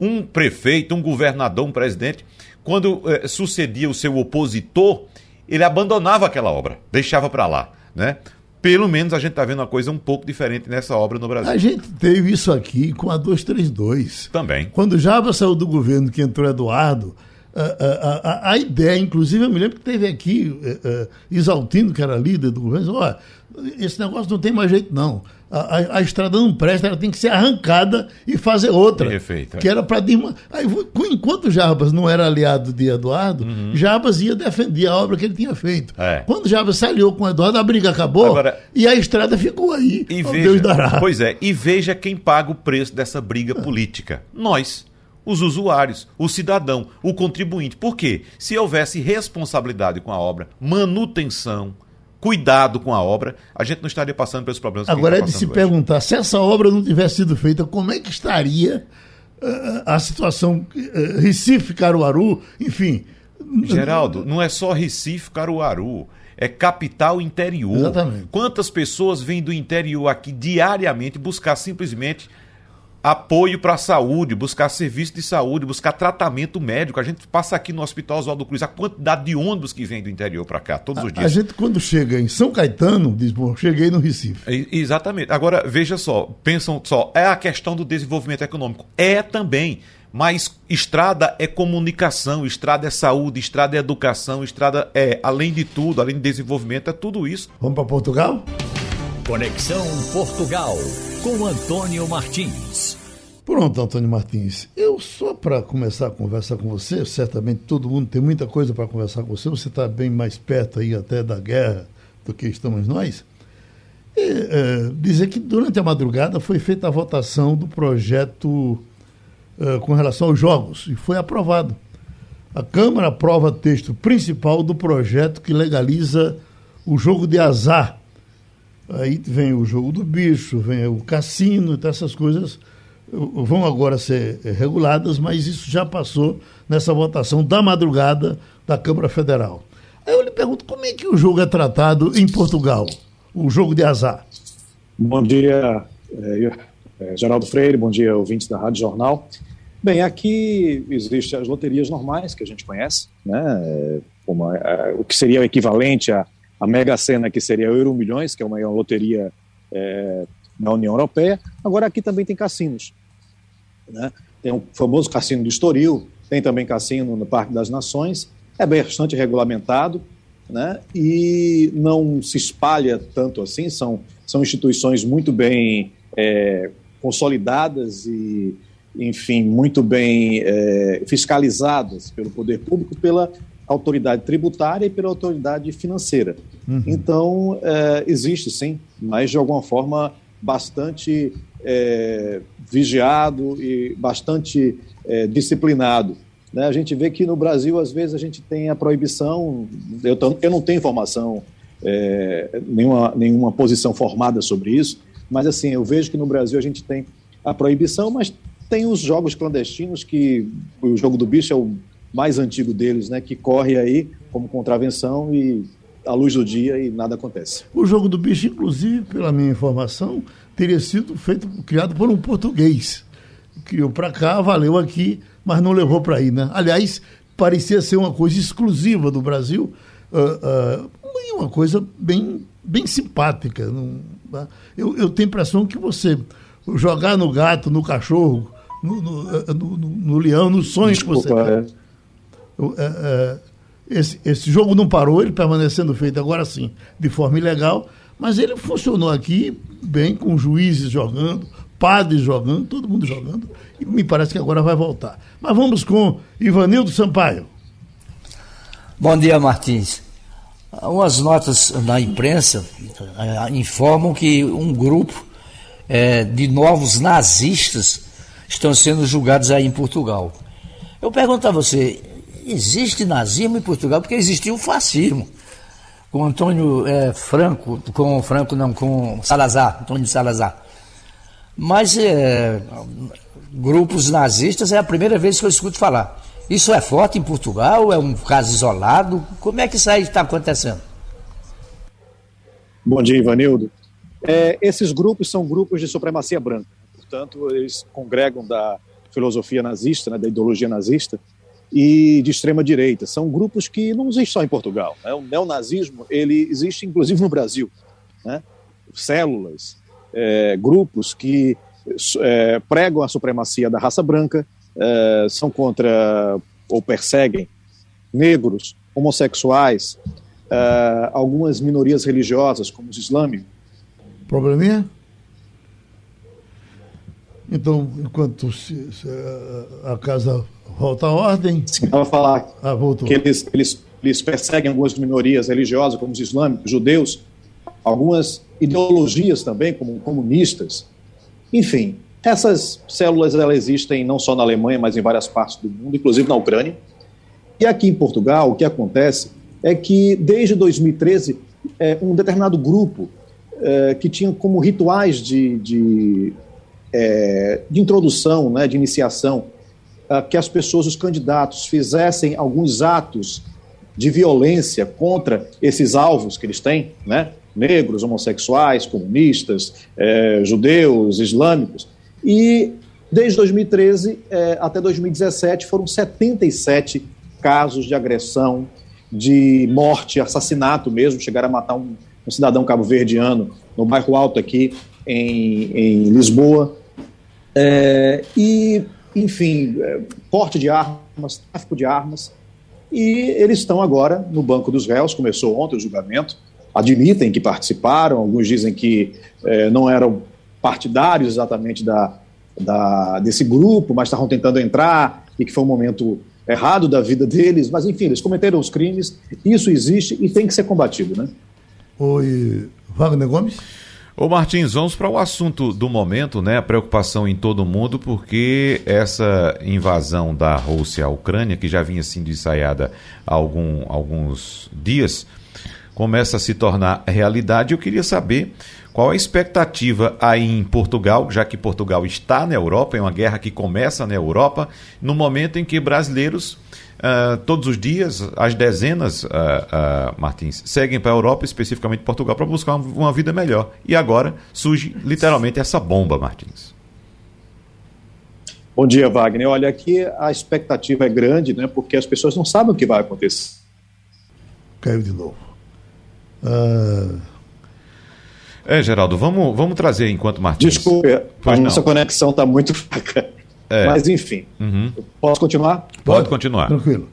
um prefeito, um governador, um presidente, quando eh, sucedia o seu opositor, ele abandonava aquela obra, deixava para lá. Né? Pelo menos a gente está vendo uma coisa um pouco diferente nessa obra no Brasil. A gente teve isso aqui com a 232. Também. Quando Java saiu do governo, que entrou Eduardo, a, a, a, a ideia, inclusive, eu me lembro que teve aqui uh, Isaltino, que era líder do governo, olha, esse negócio não tem mais jeito, não a, a, estrada não presta, ela tem que ser arrancada e fazer outra. Perfeito. Que era para Aí, enquanto Jarbas não era aliado de Eduardo, uhum. Jarbas ia defender a obra que ele tinha feito. É. Quando Jarbas se aliou com Eduardo, a briga acabou Agora, e a estrada ficou aí. E veja, Deus dará. Pois é, e veja quem paga o preço dessa briga é. política. Nós os usuários, o cidadão, o contribuinte. Por quê? Se houvesse responsabilidade com a obra, manutenção, cuidado com a obra, a gente não estaria passando pelos problemas Agora que tá é de se hoje. perguntar, se essa obra não tivesse sido feita, como é que estaria uh, a situação uh, Recife, Caruaru, enfim. Geraldo, não é só Recife, Caruaru é capital interior. Exatamente. Quantas pessoas vêm do interior aqui diariamente buscar simplesmente apoio para a saúde, buscar serviço de saúde, buscar tratamento médico. A gente passa aqui no Hospital Oswaldo Cruz a quantidade de ônibus que vem do interior para cá todos os dias. A gente, quando chega em São Caetano, diz, bom, cheguei no Recife. É, exatamente. Agora, veja só, pensam só, é a questão do desenvolvimento econômico. É também. Mas estrada é comunicação, estrada é saúde, estrada é educação, estrada é, além de tudo, além de desenvolvimento, é tudo isso. Vamos para Portugal? Conexão Portugal com Antônio Martins. Pronto, Antônio Martins. Eu só para começar a conversar com você, certamente todo mundo tem muita coisa para conversar com você. Você está bem mais perto aí até da guerra do que estamos nós. E, é, dizer que durante a madrugada foi feita a votação do projeto é, com relação aos jogos e foi aprovado. A Câmara aprova texto principal do projeto que legaliza o jogo de azar Aí vem o jogo do bicho, vem o cassino, então essas coisas vão agora ser reguladas, mas isso já passou nessa votação da madrugada da Câmara Federal. Aí eu lhe pergunto como é que o jogo é tratado em Portugal, o jogo de azar. Bom dia, é, é, Geraldo Freire, bom dia, ouvintes da Rádio Jornal. Bem, aqui existem as loterias normais que a gente conhece, né? Como o que seria o equivalente a a Mega Sena, que seria Euro Milhões, que é uma, loteria é, na União Europeia. Agora aqui também tem cassinos. Né? Tem o famoso cassino do Estoril, tem também cassino no Parque das Nações, é bastante regulamentado né? e não se espalha tanto assim, são, são instituições muito bem é, consolidadas e, enfim, muito bem é, fiscalizadas pelo poder público, pela autoridade tributária e pela autoridade financeira. Uhum. Então, é, existe sim, mas de alguma forma bastante é, vigiado e bastante é, disciplinado. Né? A gente vê que no Brasil, às vezes, a gente tem a proibição, eu, eu não tenho informação, nenhuma, nenhuma posição formada sobre isso, mas assim, eu vejo que no Brasil a gente tem a proibição, mas tem os jogos clandestinos que o jogo do bicho é o mais antigo deles, né, que corre aí como contravenção e à luz do dia e nada acontece. O jogo do bicho, inclusive, pela minha informação, teria sido feito, criado por um português. Criou para cá, valeu aqui, mas não levou para aí, né? Aliás, parecia ser uma coisa exclusiva do Brasil, uh, uh, uma coisa bem, bem simpática. Não, tá? eu, eu tenho a impressão que você jogar no gato, no cachorro, no, no, no, no Leão, nos sonhos Desculpa, que você tem. É. É, esse, esse jogo não parou, ele permanecendo feito agora sim, de forma ilegal, mas ele funcionou aqui bem, com juízes jogando, padres jogando, todo mundo jogando, e me parece que agora vai voltar. Mas vamos com Ivanildo Sampaio. Bom dia, Martins. Umas notas na imprensa eh, informam que um grupo é, de novos nazistas estão sendo julgados aí em Portugal. Eu pergunto a você, existe nazismo em Portugal? Porque existiu o fascismo. Com Antônio é, Franco, com Franco não, com Salazar, Antônio Salazar. Mas é, grupos nazistas é a primeira vez que eu escuto falar. Isso é forte em Portugal? É um caso isolado? Como é que isso aí está acontecendo? Bom dia, Ivanildo. É, esses grupos são grupos de supremacia branca. Portanto, eles congregam da filosofia nazista, né, da ideologia nazista, e de extrema direita. São grupos que não existem só em Portugal. Né? O neonazismo ele existe inclusive no Brasil. Né? Células, é, grupos que é, pregam a supremacia da raça branca, é, são contra ou perseguem negros, homossexuais, é, algumas minorias religiosas, como os islâmicos. Probleminha? Então, enquanto se, se, a casa volta à ordem. Estava falar ah, voltou. que eles, eles, eles perseguem algumas minorias religiosas, como os islâmicos, judeus, algumas ideologias também, como comunistas. Enfim, essas células elas existem não só na Alemanha, mas em várias partes do mundo, inclusive na Ucrânia. E aqui em Portugal, o que acontece é que, desde 2013, é, um determinado grupo é, que tinha como rituais de, de, é, de introdução, né, de iniciação, é, que as pessoas, os candidatos, fizessem alguns atos de violência contra esses alvos que eles têm, né, negros, homossexuais, comunistas, é, judeus, islâmicos. E desde 2013 é, até 2017 foram 77 casos de agressão, de morte, assassinato mesmo, chegaram a matar um, um cidadão cabo-verdiano no bairro Alto aqui em, em Lisboa. É, e, enfim, é, porte de armas, tráfico de armas. E eles estão agora no banco dos réus, começou ontem o julgamento, admitem que participaram, alguns dizem que é, não eram partidários exatamente da, da, desse grupo, mas estavam tentando entrar e que foi um momento errado da vida deles, mas enfim, eles cometeram os crimes, isso existe e tem que ser combatido, né? Oi, Wagner Gomes? Ô Martins, vamos para o assunto do momento, né? A preocupação em todo mundo, porque essa invasão da Rússia à Ucrânia, que já vinha sendo ensaiada há algum, alguns dias, começa a se tornar realidade. Eu queria saber qual a expectativa aí em Portugal, já que Portugal está na Europa, é uma guerra que começa na Europa, no momento em que brasileiros, uh, todos os dias, as dezenas, uh, uh, Martins, seguem para a Europa, especificamente Portugal, para buscar uma vida melhor. E agora surge literalmente essa bomba, Martins. Bom dia, Wagner. Olha, aqui a expectativa é grande, né, porque as pessoas não sabem o que vai acontecer. Caiu de novo. Uh... É, Geraldo, vamos, vamos trazer enquanto Martins. Desculpe, pois a nossa conexão está muito fraca. É. Mas, enfim. Uhum. Posso continuar? Pode continuar. Tranquilo.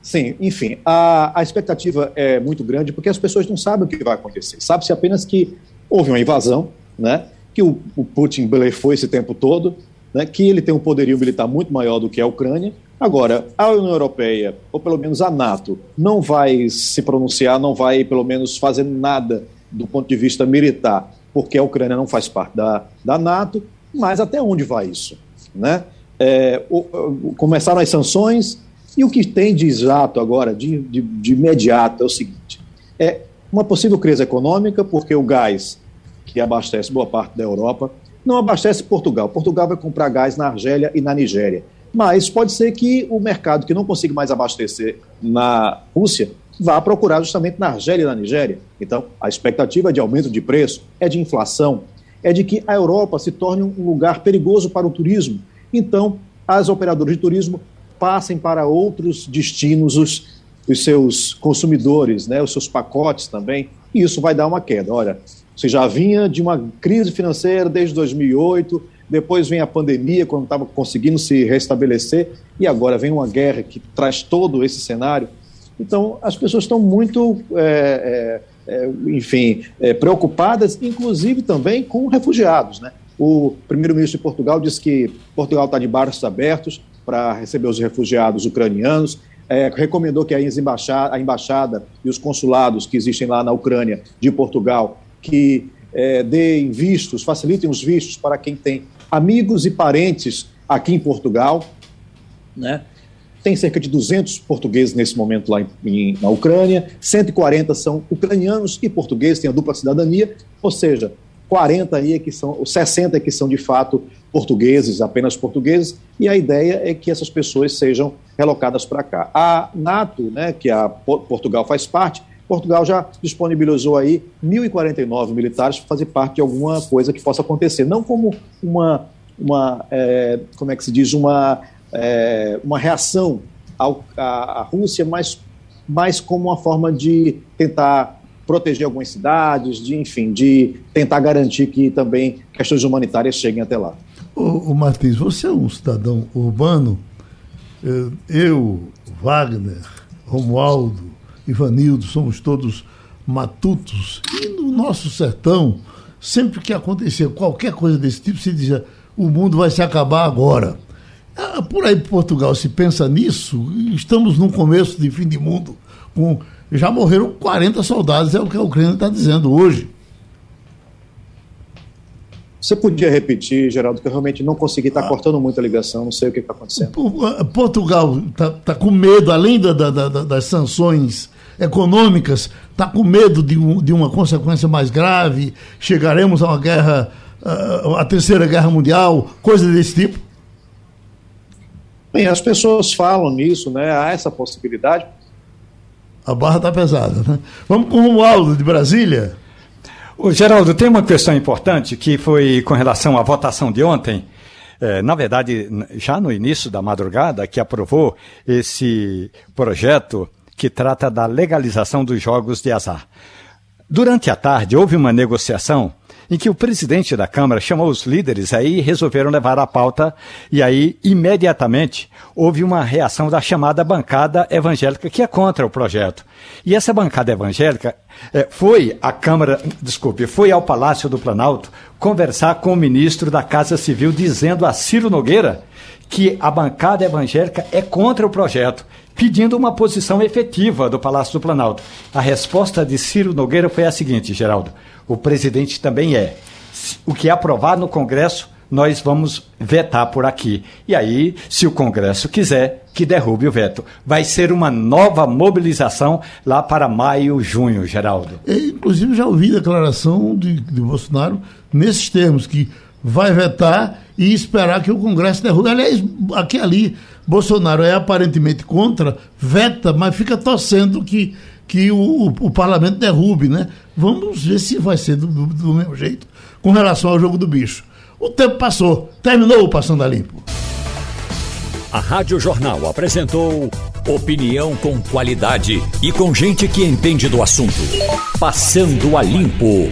Sim, enfim, a, a expectativa é muito grande porque as pessoas não sabem o que vai acontecer. Sabe-se apenas que houve uma invasão, né, que o, o Putin blefou esse tempo todo, né, que ele tem um poderio militar muito maior do que a Ucrânia, Agora, a União Europeia, ou pelo menos a NATO, não vai se pronunciar, não vai, pelo menos, fazer nada do ponto de vista militar, porque a Ucrânia não faz parte da, da NATO, mas até onde vai isso? Né? É, o, o, começaram as sanções, e o que tem de exato agora, de, de, de imediato, é o seguinte: é uma possível crise econômica, porque o gás, que abastece boa parte da Europa, não abastece Portugal. Portugal vai comprar gás na Argélia e na Nigéria. Mas pode ser que o mercado que não consiga mais abastecer na Rússia vá procurar justamente na Argélia e na Nigéria. Então, a expectativa de aumento de preço é de inflação, é de que a Europa se torne um lugar perigoso para o turismo. Então, as operadoras de turismo passem para outros destinos os, os seus consumidores, né, os seus pacotes também, e isso vai dar uma queda. Olha, você já vinha de uma crise financeira desde 2008, depois vem a pandemia, quando estava conseguindo se restabelecer, e agora vem uma guerra que traz todo esse cenário. Então, as pessoas estão muito, é, é, é enfim, é, preocupadas, inclusive também com refugiados. Né? O primeiro-ministro de Portugal disse que Portugal está de braços abertos para receber os refugiados ucranianos. É, recomendou que a embaixada, a embaixada, e os consulados que existem lá na Ucrânia de Portugal que é, deem vistos, facilitem os vistos para quem tem amigos e parentes aqui em Portugal. Né? Tem cerca de 200 portugueses nesse momento lá em, em, na Ucrânia, 140 são ucranianos e portugueses, têm a dupla cidadania, ou seja, 40 aí é que são, 60 é que são de fato portugueses, apenas portugueses, e a ideia é que essas pessoas sejam relocadas para cá. A NATO, né, que a Portugal faz parte, Portugal já disponibilizou aí 1.049 militares para fazer parte de alguma coisa que possa acontecer, não como uma, uma é, como é que se diz, uma, é, uma reação ao, à, à Rússia, mas mais como uma forma de tentar proteger algumas cidades, de enfim, de tentar garantir que também questões humanitárias cheguem até lá. O, Martins, você é um cidadão urbano. Eu, Wagner, Romualdo, Ivanildo, somos todos matutos. E no nosso sertão, sempre que acontecia qualquer coisa desse tipo, se dizia: o mundo vai se acabar agora. Ah, por aí, Portugal, se pensa nisso, estamos num começo de fim de mundo com já morreram 40 soldados, é o que a Ucrânia está dizendo hoje. Você podia repetir, Geraldo, que eu realmente não consegui, está ah. cortando muito a ligação, não sei o que está acontecendo. Portugal está tá com medo, além da, da, da, das sanções econômicas, está com medo de, um, de, uma consequência mais grave, chegaremos a uma guerra, a terceira guerra mundial, coisa desse tipo? Bem, as pessoas falam nisso, né? Há essa possibilidade. A barra está pesada, né? Vamos com o Romualdo de Brasília. O Geraldo, tem uma questão importante que foi com relação à votação de ontem. É, na verdade, já no início da madrugada, que aprovou esse projeto que trata da legalização dos jogos de azar. Durante a tarde, houve uma negociação em que o presidente da Câmara chamou os líderes aí resolveram levar a pauta, e aí, imediatamente, houve uma reação da chamada bancada evangélica, que é contra o projeto. E essa bancada evangélica é, foi à Câmara, desculpe, foi ao Palácio do Planalto conversar com o ministro da Casa Civil, dizendo a Ciro Nogueira que a bancada evangélica é contra o projeto pedindo uma posição efetiva do Palácio do Planalto. A resposta de Ciro Nogueira foi a seguinte, Geraldo: o presidente também é. O que é no Congresso, nós vamos vetar por aqui. E aí, se o Congresso quiser, que derrube o veto. Vai ser uma nova mobilização lá para maio, junho, Geraldo. Eu, inclusive, já ouvi declaração de, de Bolsonaro nesses termos, que vai vetar e esperar que o Congresso derrube. Aliás, aqui ali, Bolsonaro é aparentemente contra, veta, mas fica torcendo que, que o, o, o parlamento derrube, né? Vamos ver se vai ser do, do, do, mesmo jeito com relação ao jogo do bicho. O tempo passou, terminou o Passando a Limpo. A Rádio Jornal apresentou opinião com qualidade e com gente que entende do assunto. Passando a Limpo.